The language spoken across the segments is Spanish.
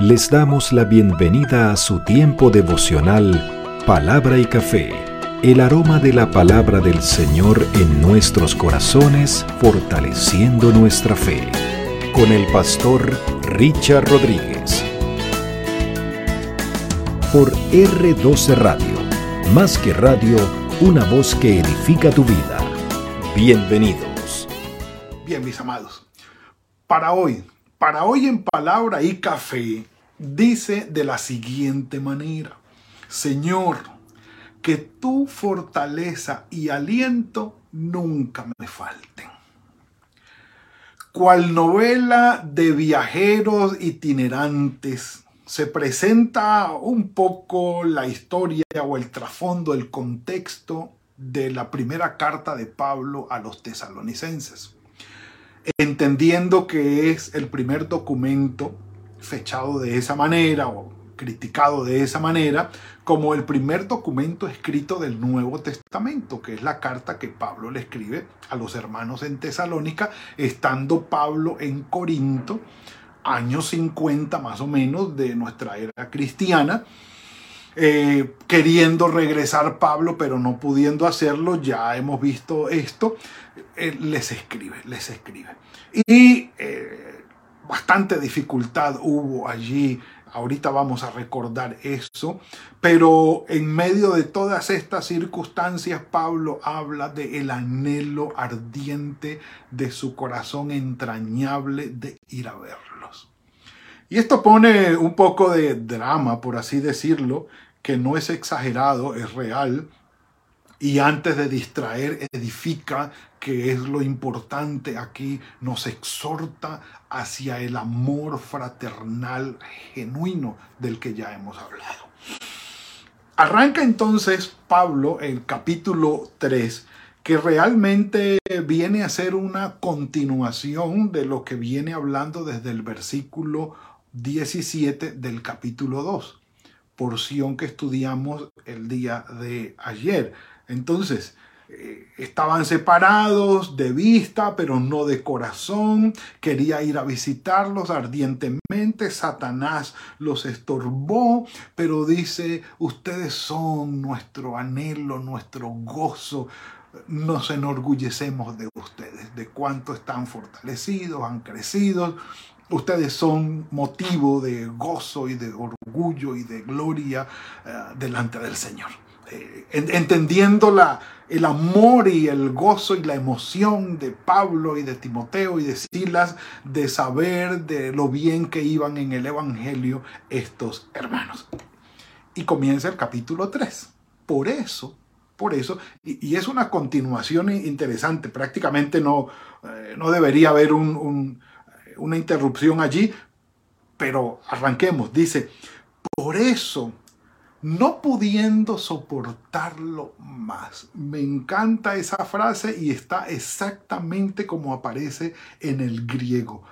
les damos la bienvenida a su tiempo devocional Palabra y Café, el aroma de la palabra del Señor en nuestros corazones, fortaleciendo nuestra fe, con el pastor Richard Rodríguez. Por R12 Radio, más que radio, una voz que edifica tu vida. Bienvenidos. Bien, mis amados, para hoy, para hoy en palabra y café, dice de la siguiente manera, Señor, que tu fortaleza y aliento nunca me falten. Cual novela de viajeros itinerantes, se presenta un poco la historia o el trasfondo, el contexto de la primera carta de Pablo a los tesalonicenses, entendiendo que es el primer documento fechado de esa manera o criticado de esa manera como el primer documento escrito del Nuevo Testamento, que es la carta que Pablo le escribe a los hermanos en Tesalónica, estando Pablo en Corinto, años 50 más o menos de nuestra era cristiana, eh, queriendo regresar Pablo, pero no pudiendo hacerlo, ya hemos visto esto, eh, les escribe, les escribe. Y eh, bastante dificultad hubo allí. Ahorita vamos a recordar eso, pero en medio de todas estas circunstancias, Pablo habla de el anhelo ardiente de su corazón entrañable de ir a verlos. Y esto pone un poco de drama, por así decirlo, que no es exagerado, es real, y antes de distraer, edifica, que es lo importante aquí, nos exhorta hacia el amor fraternal genuino del que ya hemos hablado. Arranca entonces Pablo el capítulo 3, que realmente viene a ser una continuación de lo que viene hablando desde el versículo 17 del capítulo 2, porción que estudiamos el día de ayer. Entonces, eh, estaban separados de vista, pero no de corazón. Quería ir a visitarlos ardientemente. Satanás los estorbó, pero dice, ustedes son nuestro anhelo, nuestro gozo. Nos enorgullecemos de ustedes, de cuánto están fortalecidos, han crecido. Ustedes son motivo de gozo y de orgullo y de gloria eh, delante del Señor. Eh, entendiendo la, el amor y el gozo y la emoción de Pablo y de Timoteo y de Silas de saber de lo bien que iban en el Evangelio estos hermanos. Y comienza el capítulo 3. Por eso, por eso, y, es una continuación interesante, prácticamente no, eh, no debería haber una interrupción allí, pero arranquemos. Dice, por eso no pudiendo soportarlo más. Me encanta esa frase y está exactamente como aparece en el griego.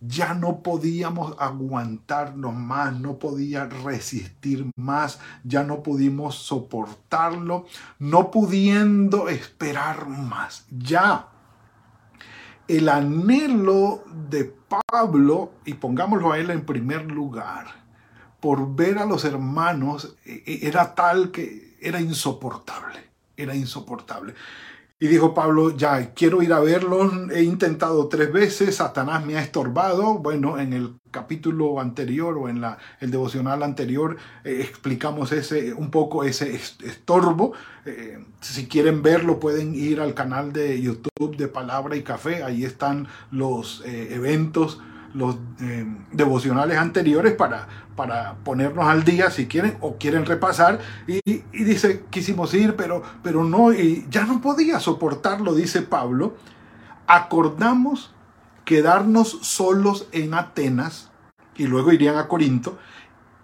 Ya no podíamos aguantarnos más, no podía resistir más, ya no pudimos soportarlo, no pudiendo esperar más. Ya el anhelo de Pablo, y pongámoslo a él en primer lugar, por ver a los hermanos e, e, era tal que era insoportable, era insoportable. Y dijo Pablo, ya quiero ir a verlos, he intentado tres veces, Satanás me ha estorbado. Bueno, en el capítulo anterior o en la, el devocional anterior eh, explicamos ese, un poco ese estorbo. Eh, si quieren verlo pueden ir al canal de YouTube de Palabra y Café, ahí están los eh, eventos los eh, devocionales anteriores para, para ponernos al día si quieren o quieren repasar. Y, dice, quisimos ir, pero, pero no, y ya no podía soportarlo, dice Pablo. Acordamos quedarnos solos en Atenas y luego irían a Corinto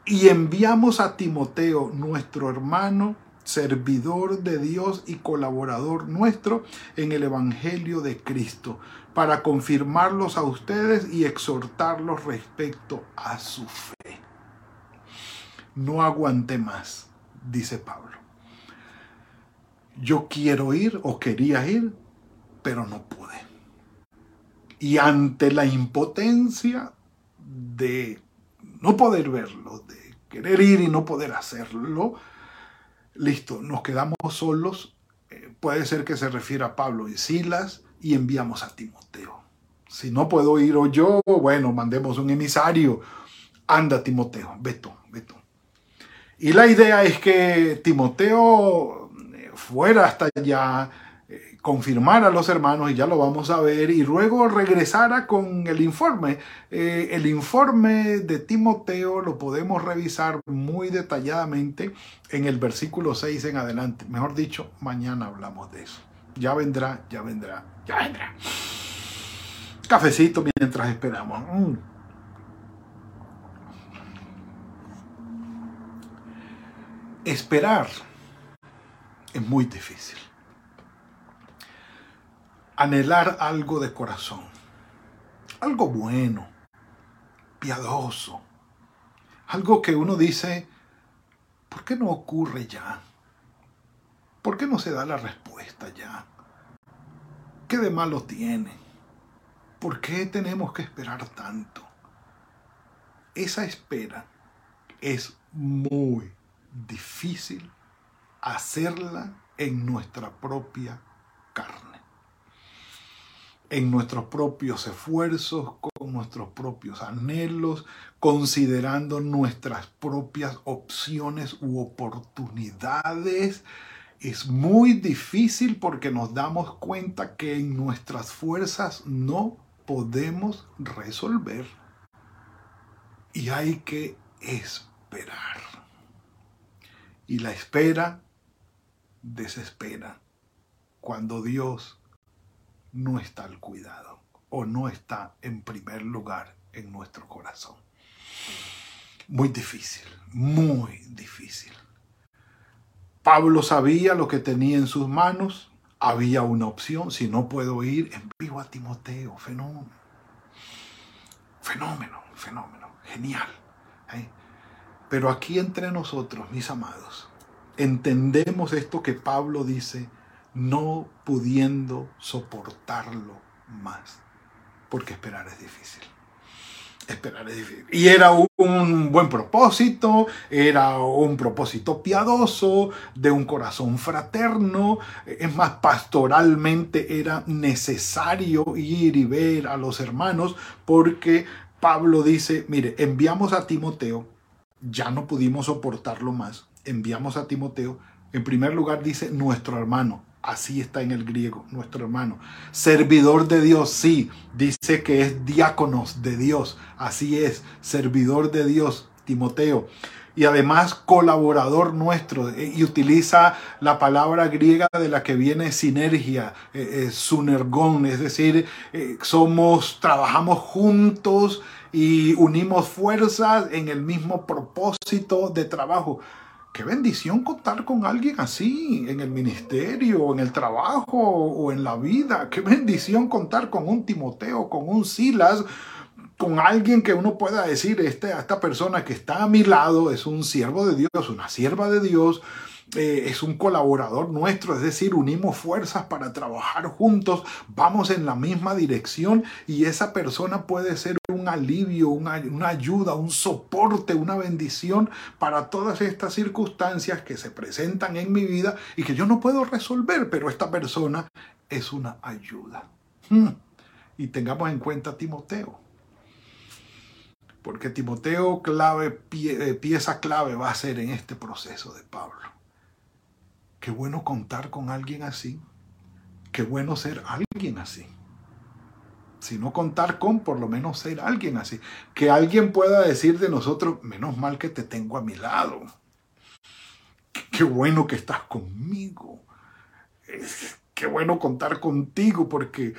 y enviamos a Timoteo, nuestro hermano, servidor de Dios y colaborador nuestro en el Evangelio de Cristo para confirmarlos a ustedes y exhortarlos respecto a su fe. No aguanté más, dice Pablo. Yo quiero ir o quería ir, pero no pude. Y ante la impotencia de no poder verlo, de querer ir y no poder hacerlo, listo, nos quedamos solos. Eh, puede ser que se refiera a Pablo y Silas y enviamos a Timoteo. Si no puedo ir o yo, bueno, mandemos un emisario. Anda, Timoteo, ve tú, ve tú. Y la idea es que Timoteo eh, fuera hasta allá, eh, confirmara a los hermanos, y ya lo vamos a ver, y luego regresara con el informe. Eh, el informe de Timoteo lo podemos revisar muy detalladamente en el versículo 6 en adelante. Mejor dicho, mañana hablamos de eso. Ya vendrá, ya vendrá, ya vendrá. Cafecito mientras esperamos. Mm. Esperar es muy difícil. Anhelar algo de corazón, algo bueno, piadoso, algo que uno dice, ¿por qué no ocurre ya? ¿Por qué no se da la respuesta ya? ¿Qué de malo tiene? ¿Por qué tenemos que esperar tanto? Esa espera es muy difícil hacerla en nuestra propia carne, en nuestros propios esfuerzos, con nuestros propios anhelos, considerando nuestras propias opciones u oportunidades. Es muy difícil porque nos damos cuenta que en nuestras fuerzas no podemos resolver y hay que esperar. Y la espera desespera cuando Dios no está al cuidado o no está en primer lugar en nuestro corazón. Muy difícil, muy difícil. Pablo sabía lo que tenía en sus manos, había una opción, si no puedo ir, envío a Timoteo, fenómeno. Fenómeno, fenómeno, genial. Pero aquí entre nosotros, mis amados, entendemos esto que Pablo dice, no pudiendo soportarlo más, porque esperar es difícil. Esperar es difícil. Y era un buen propósito, era un propósito piadoso, de un corazón fraterno. Es más, pastoralmente era necesario ir y ver a los hermanos, porque Pablo dice, mire, enviamos a Timoteo, ya no pudimos soportarlo más, enviamos a Timoteo, en primer lugar dice nuestro hermano, así está en el griego, nuestro hermano. Servidor de Dios, sí, dice que es diáconos de Dios, así es, servidor de Dios, Timoteo. Y además colaborador nuestro, eh, y utiliza la palabra griega de la que viene sinergia, eh, eh, sunergón, es decir, somos, trabajamos juntos y unimos fuerzas en el mismo propósito de trabajo. Qué bendición contar con alguien así en el ministerio, en el trabajo o en la vida. Qué bendición contar con un Timoteo, con un Silas, con alguien que uno pueda decir, este, esta persona que está a mi lado es un siervo de Dios, una sierva de Dios, eh, es un colaborador nuestro, es decir, unimos fuerzas para trabajar juntos, vamos en la misma dirección y esa persona puede ser un alivio, una, una ayuda, un soporte, una bendición para todas estas circunstancias que se presentan en mi vida y que yo no puedo resolver, pero esta persona es una ayuda. Hmm. Y tengamos en cuenta a Timoteo porque Timoteo clave, eh, pieza clave va a ser en este proceso de Pablo. Qué bueno contar con alguien así. Qué bueno ser alguien así. Si no contar con, por lo menos ser alguien así. Que alguien pueda decir de nosotros, menos mal que te tengo a mi lado. Qué bueno que estás conmigo. Qué bueno contar contigo porque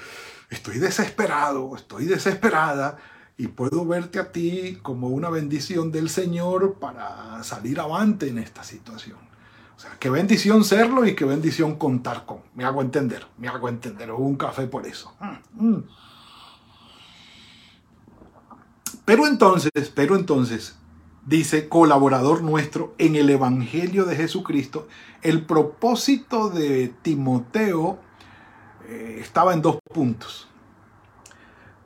estoy desesperado, estoy desesperada y puedo verte a ti como una bendición del Señor para salir avante en esta situación. O sea, qué bendición serlo y qué bendición contar con. Me hago entender, me hago entender. un café por eso. Mm, mm. Pero entonces, pero entonces, dice colaborador nuestro en el Evangelio de Jesucristo, el propósito de Timoteo eh, estaba en dos puntos.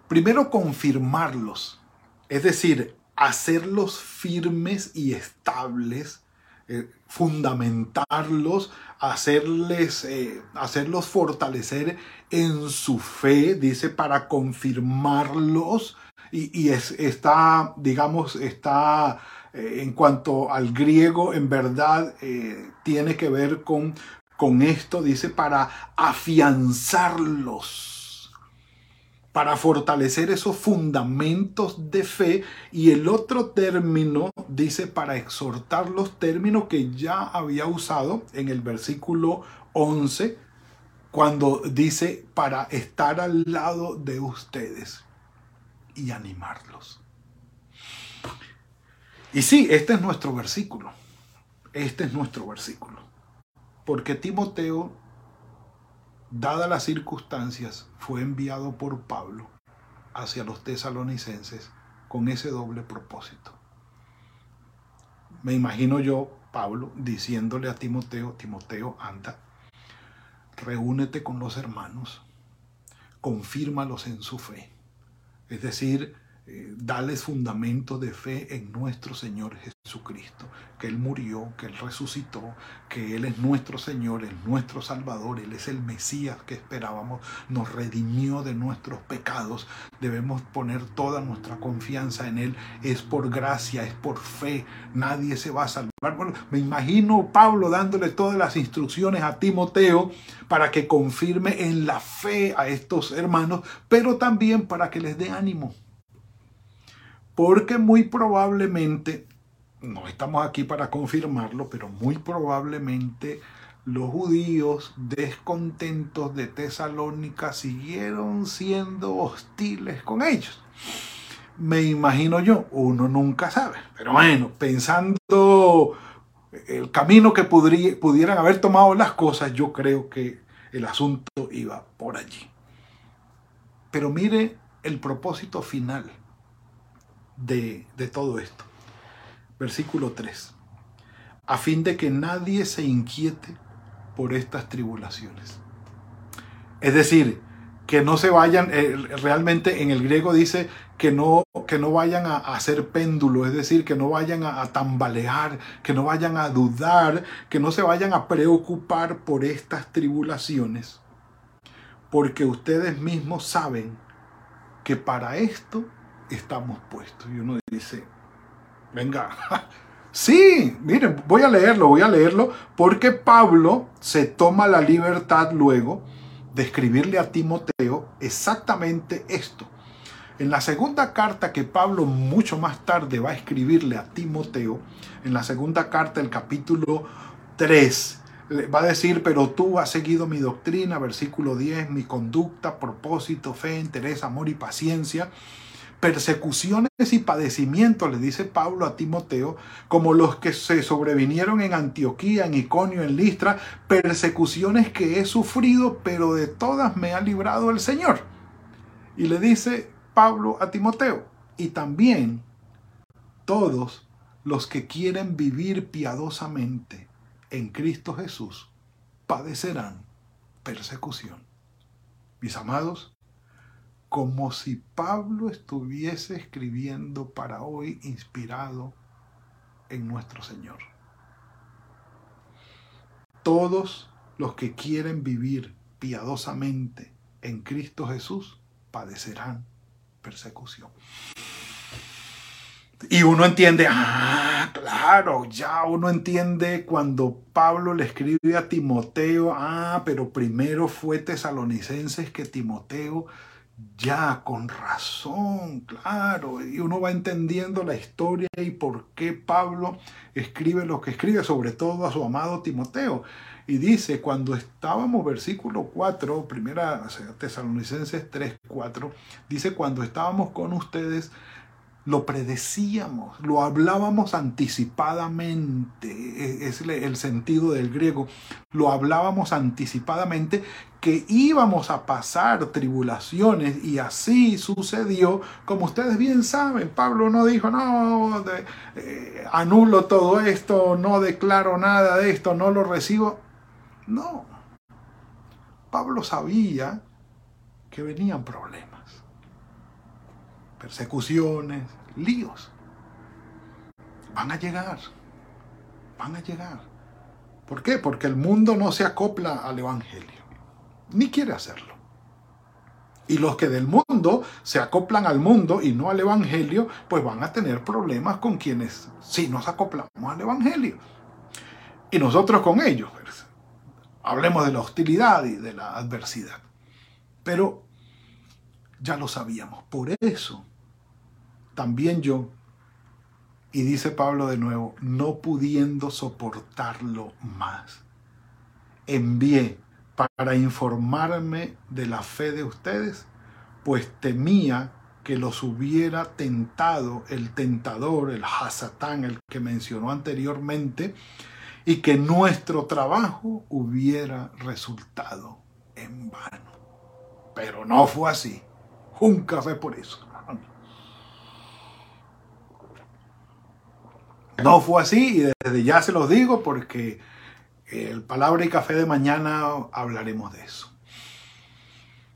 Primero, confirmarlos, es decir, hacerlos firmes y estables, eh, fundamentarlos, hacerles, eh, hacerlos fortalecer en su fe, dice, para confirmarlos. Y, está, digamos, está eh, en cuanto al griego, en verdad, tiene que ver con, con esto, dice, para afianzarlos para fortalecer esos fundamentos de fe y el otro término dice para exhortar los términos que ya había usado en el versículo 11 cuando dice para estar al lado de ustedes y animarlos. Y sí, este es nuestro versículo. Este es nuestro versículo. Porque Timoteo dadas las circunstancias, fue enviado por Pablo hacia los tesalonicenses con ese doble propósito. Me imagino yo, Pablo, diciéndole a Timoteo, Timoteo, anda, reúnete con los hermanos, confírmalos en su fe. Es decir, eh, dales fundamento de fe en nuestro Señor Jesucristo, que Él murió, que Él resucitó, que Él es nuestro Señor, es nuestro Salvador, Él es el Mesías que esperábamos, nos redimió de nuestros pecados. Debemos poner toda nuestra confianza en Él. Es por gracia, es por fe. Nadie se va a salvar. Bueno, me imagino Pablo dándole todas las instrucciones a Timoteo para que confirme en la fe a estos hermanos, pero también para que les dé ánimo porque muy probablemente, no estamos aquí para confirmarlo, pero muy probablemente los judíos descontentos de Tesalónica siguieron siendo hostiles con ellos. Me imagino yo, uno nunca sabe, pero bueno, pensando el camino que pudieran haber tomado las cosas, yo creo que el asunto iba por allí. Pero mire el propósito final de, todo esto. Versículo 3. A fin de que nadie se inquiete por estas tribulaciones. Es decir, que no se vayan, eh, realmente en el griego dice que no, que no vayan a, hacer péndulo, es decir, que no vayan a, tambalear, que no vayan a dudar, que no se vayan a preocupar por estas tribulaciones, porque ustedes mismos saben que para esto estamos puestos. Y uno dice, venga, sí, miren, voy a leerlo, voy a leerlo, porque Pablo se toma la libertad luego de escribirle a Timoteo exactamente esto. En la segunda carta que Pablo mucho más tarde va a escribirle a Timoteo, en la segunda carta, el capítulo 3, va a decir, pero tú has seguido mi doctrina, versículo 10, mi conducta, propósito, fe, interés, amor y paciencia persecuciones y padecimientos, le dice Pablo a Timoteo, como los que se sobrevinieron en Antioquía, en Iconio, en Listra, persecuciones que he sufrido, pero de todas me ha librado el Señor. Y le dice Pablo a Timoteo, y también todos los que quieren vivir piadosamente en Cristo Jesús padecerán persecución. Mis amados, como si Pablo estuviese escribiendo para hoy inspirado en nuestro Señor. Todos los que quieren vivir piadosamente en Cristo Jesús padecerán persecución. Y uno entiende, ah, claro, ya uno entiende cuando Pablo le escribe a Timoteo, ah, pero primero fue tesalonicenses que Timoteo ya, con razón, claro. Y uno va entendiendo la historia y por qué Pablo escribe lo que escribe, sobre todo a su amado Timoteo. Y dice, cuando estábamos, versículo 4, primera Tesalonicenses 3, 4, dice, cuando estábamos con ustedes, lo predecíamos, lo hablábamos anticipadamente, e, es el sentido del griego, lo hablábamos anticipadamente que íbamos a pasar tribulaciones y así sucedió, como ustedes bien saben, Pablo no dijo, no, eh, anulo todo esto, no declaro nada de esto, no lo recibo, no, Pablo sabía que venían problemas persecuciones, líos. van a llegar, van a llegar. ¿Por qué? Porque el mundo no se acopla al Evangelio, ni quiere hacerlo. Y los que del mundo se acoplan al mundo y no al Evangelio, pues van a tener problemas con quienes sí nos acoplamos al Evangelio. Y nosotros con ellos. Pues, hablemos de la hostilidad y de la adversidad. Pero ya lo sabíamos. Por eso, también yo, y dice Pablo de nuevo, no pudiendo soportarlo más, envié para informarme de la fe de ustedes, pues temía que los hubiera tentado el tentador, el Hasatán, el que mencionó anteriormente, y que nuestro trabajo hubiera resultado en vano. Pero no fue así. Un café por eso. No fue así y desde ya se los digo porque el Palabra y Café de mañana hablaremos de eso.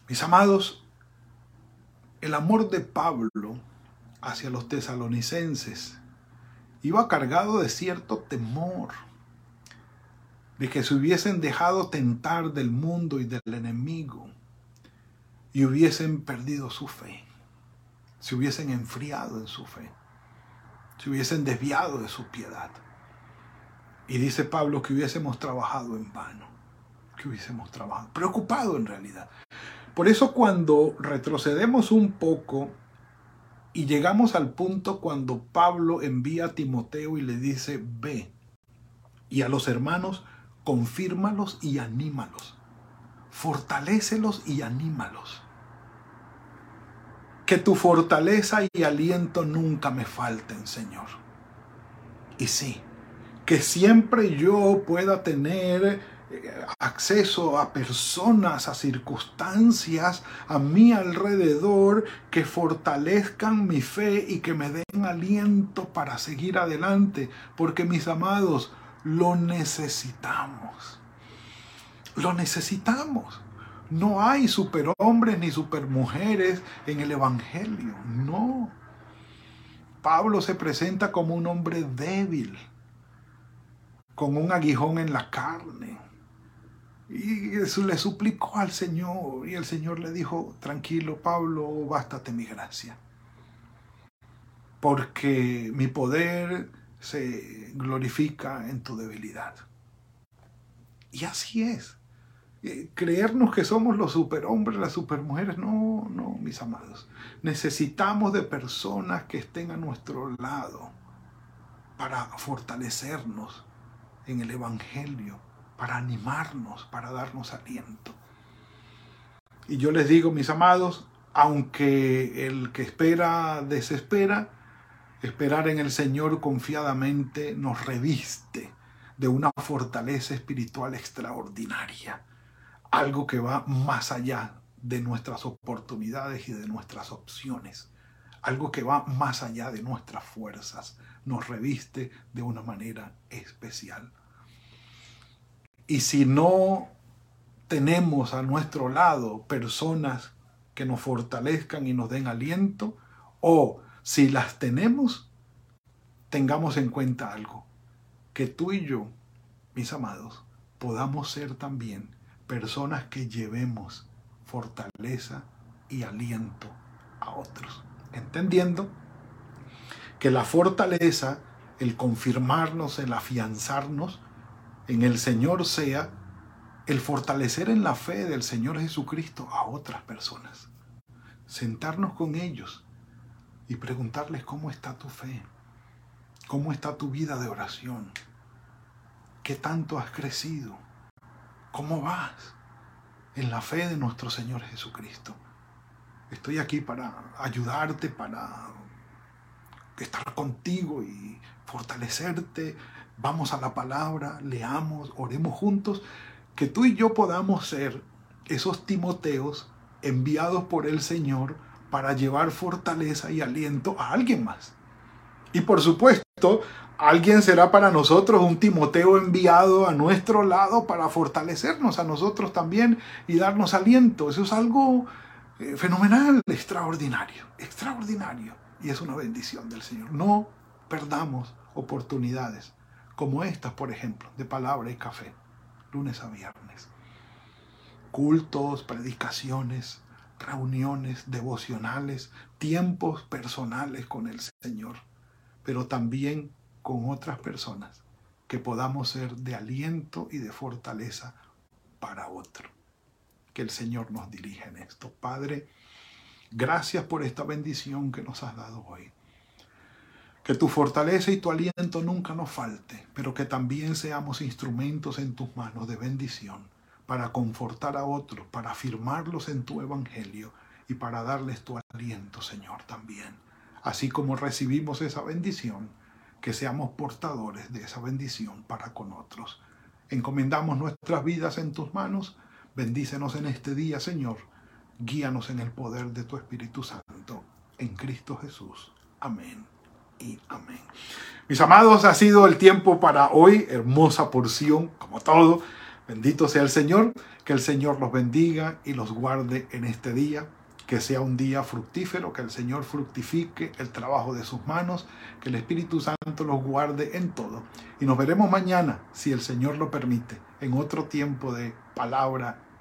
Mis amados, el amor de Pablo hacia los tesalonicenses iba cargado de cierto temor, de que se hubiesen dejado tentar del mundo y del enemigo y hubiesen perdido su fe, se hubiesen enfriado en su fe, se hubiesen desviado de su piedad. Y dice Pablo que hubiésemos trabajado en vano, que hubiésemos trabajado, preocupado en realidad. Por eso cuando retrocedemos un poco y llegamos al punto cuando Pablo envía a Timoteo y le dice, ve, y a los hermanos, confírmalos y anímalos, fortalécelos y anímalos. Que tu fortaleza y aliento nunca me falten, Señor. Y sí, que siempre yo pueda tener eh, acceso a personas, a circunstancias a mi alrededor que fortalezcan mi fe y que me den aliento para seguir adelante, porque mis amados, lo necesitamos. Lo necesitamos. No hay superhombres ni supermujeres en el Evangelio, no. Pablo se presenta como un hombre débil con un aguijón en la carne. Y le suplicó al Señor y el Señor le dijo, tranquilo Pablo, bástate mi gracia. Porque mi poder se glorifica en tu debilidad. Y así es. Eh, creernos que somos los superhombres, las supermujeres, no, no, mis amados. Necesitamos de personas que estén a nuestro lado para fortalecernos, en el Evangelio para animarnos, para darnos aliento. Y yo les digo, mis amados, aunque el que espera desespera, esperar en el Señor confiadamente nos reviste de una fortaleza espiritual extraordinaria, algo que va más allá de nuestras oportunidades y de nuestras opciones, algo que va más allá de nuestras fuerzas, nos reviste de una manera especial. Y si no tenemos a nuestro lado personas que nos fortalezcan y nos den aliento, o si las tenemos, tengamos en cuenta algo, que tú y yo, mis amados, podamos ser también personas que llevemos fortaleza y aliento a otros, entendiendo que la fortaleza, el confirmarnos, el afianzarnos en el Señor sea el fortalecer en la fe del Señor Jesucristo a otras personas. Sentarnos con ellos y preguntarles cómo está tu fe, cómo está tu vida de oración, qué tanto has crecido, cómo vas en la fe de nuestro Señor Jesucristo. Estoy aquí para ayudarte, para estar contigo y fortalecerte. Vamos a la palabra, leamos, oremos juntos, que tú y yo podamos ser esos Timoteos enviados por el Señor para llevar fortaleza y aliento a alguien más. Y por supuesto, alguien será para nosotros un Timoteo enviado a nuestro lado para fortalecernos a nosotros también y darnos aliento. Eso es algo eh, fenomenal, extraordinario, extraordinario y es una bendición del Señor. No perdamos oportunidades, como estas, por ejemplo, de palabra y café, lunes a viernes. Cultos, predicaciones, reuniones devocionales, tiempos personales con el Señor, pero también con otras personas, que podamos ser de aliento y de fortaleza para otro. Que el Señor nos dirija en esto. Padre, gracias por esta bendición que nos has dado hoy. Que tu fortaleza y tu aliento nunca nos falte, pero que también seamos instrumentos en tus manos de bendición para confortar a otros, para afirmarlos en tu evangelio y para darles tu aliento, Señor, también. Así como recibimos esa bendición, que seamos portadores de esa bendición para con otros. Encomendamos nuestras vidas en tus manos. Bendícenos en este día, Señor. Guíanos en el poder de tu Espíritu Santo. En Cristo Jesús. Amén y amén. Mis amados, ha sido el tiempo para hoy. Hermosa porción, como todo. Bendito sea el Señor. Que el Señor los bendiga y los guarde en este día que sea un día fructífero, que el Señor fructifique el trabajo de sus manos, que el Espíritu Santo los guarde en todo. Y nos veremos mañana, si el Señor lo permite, en otro tiempo de palabra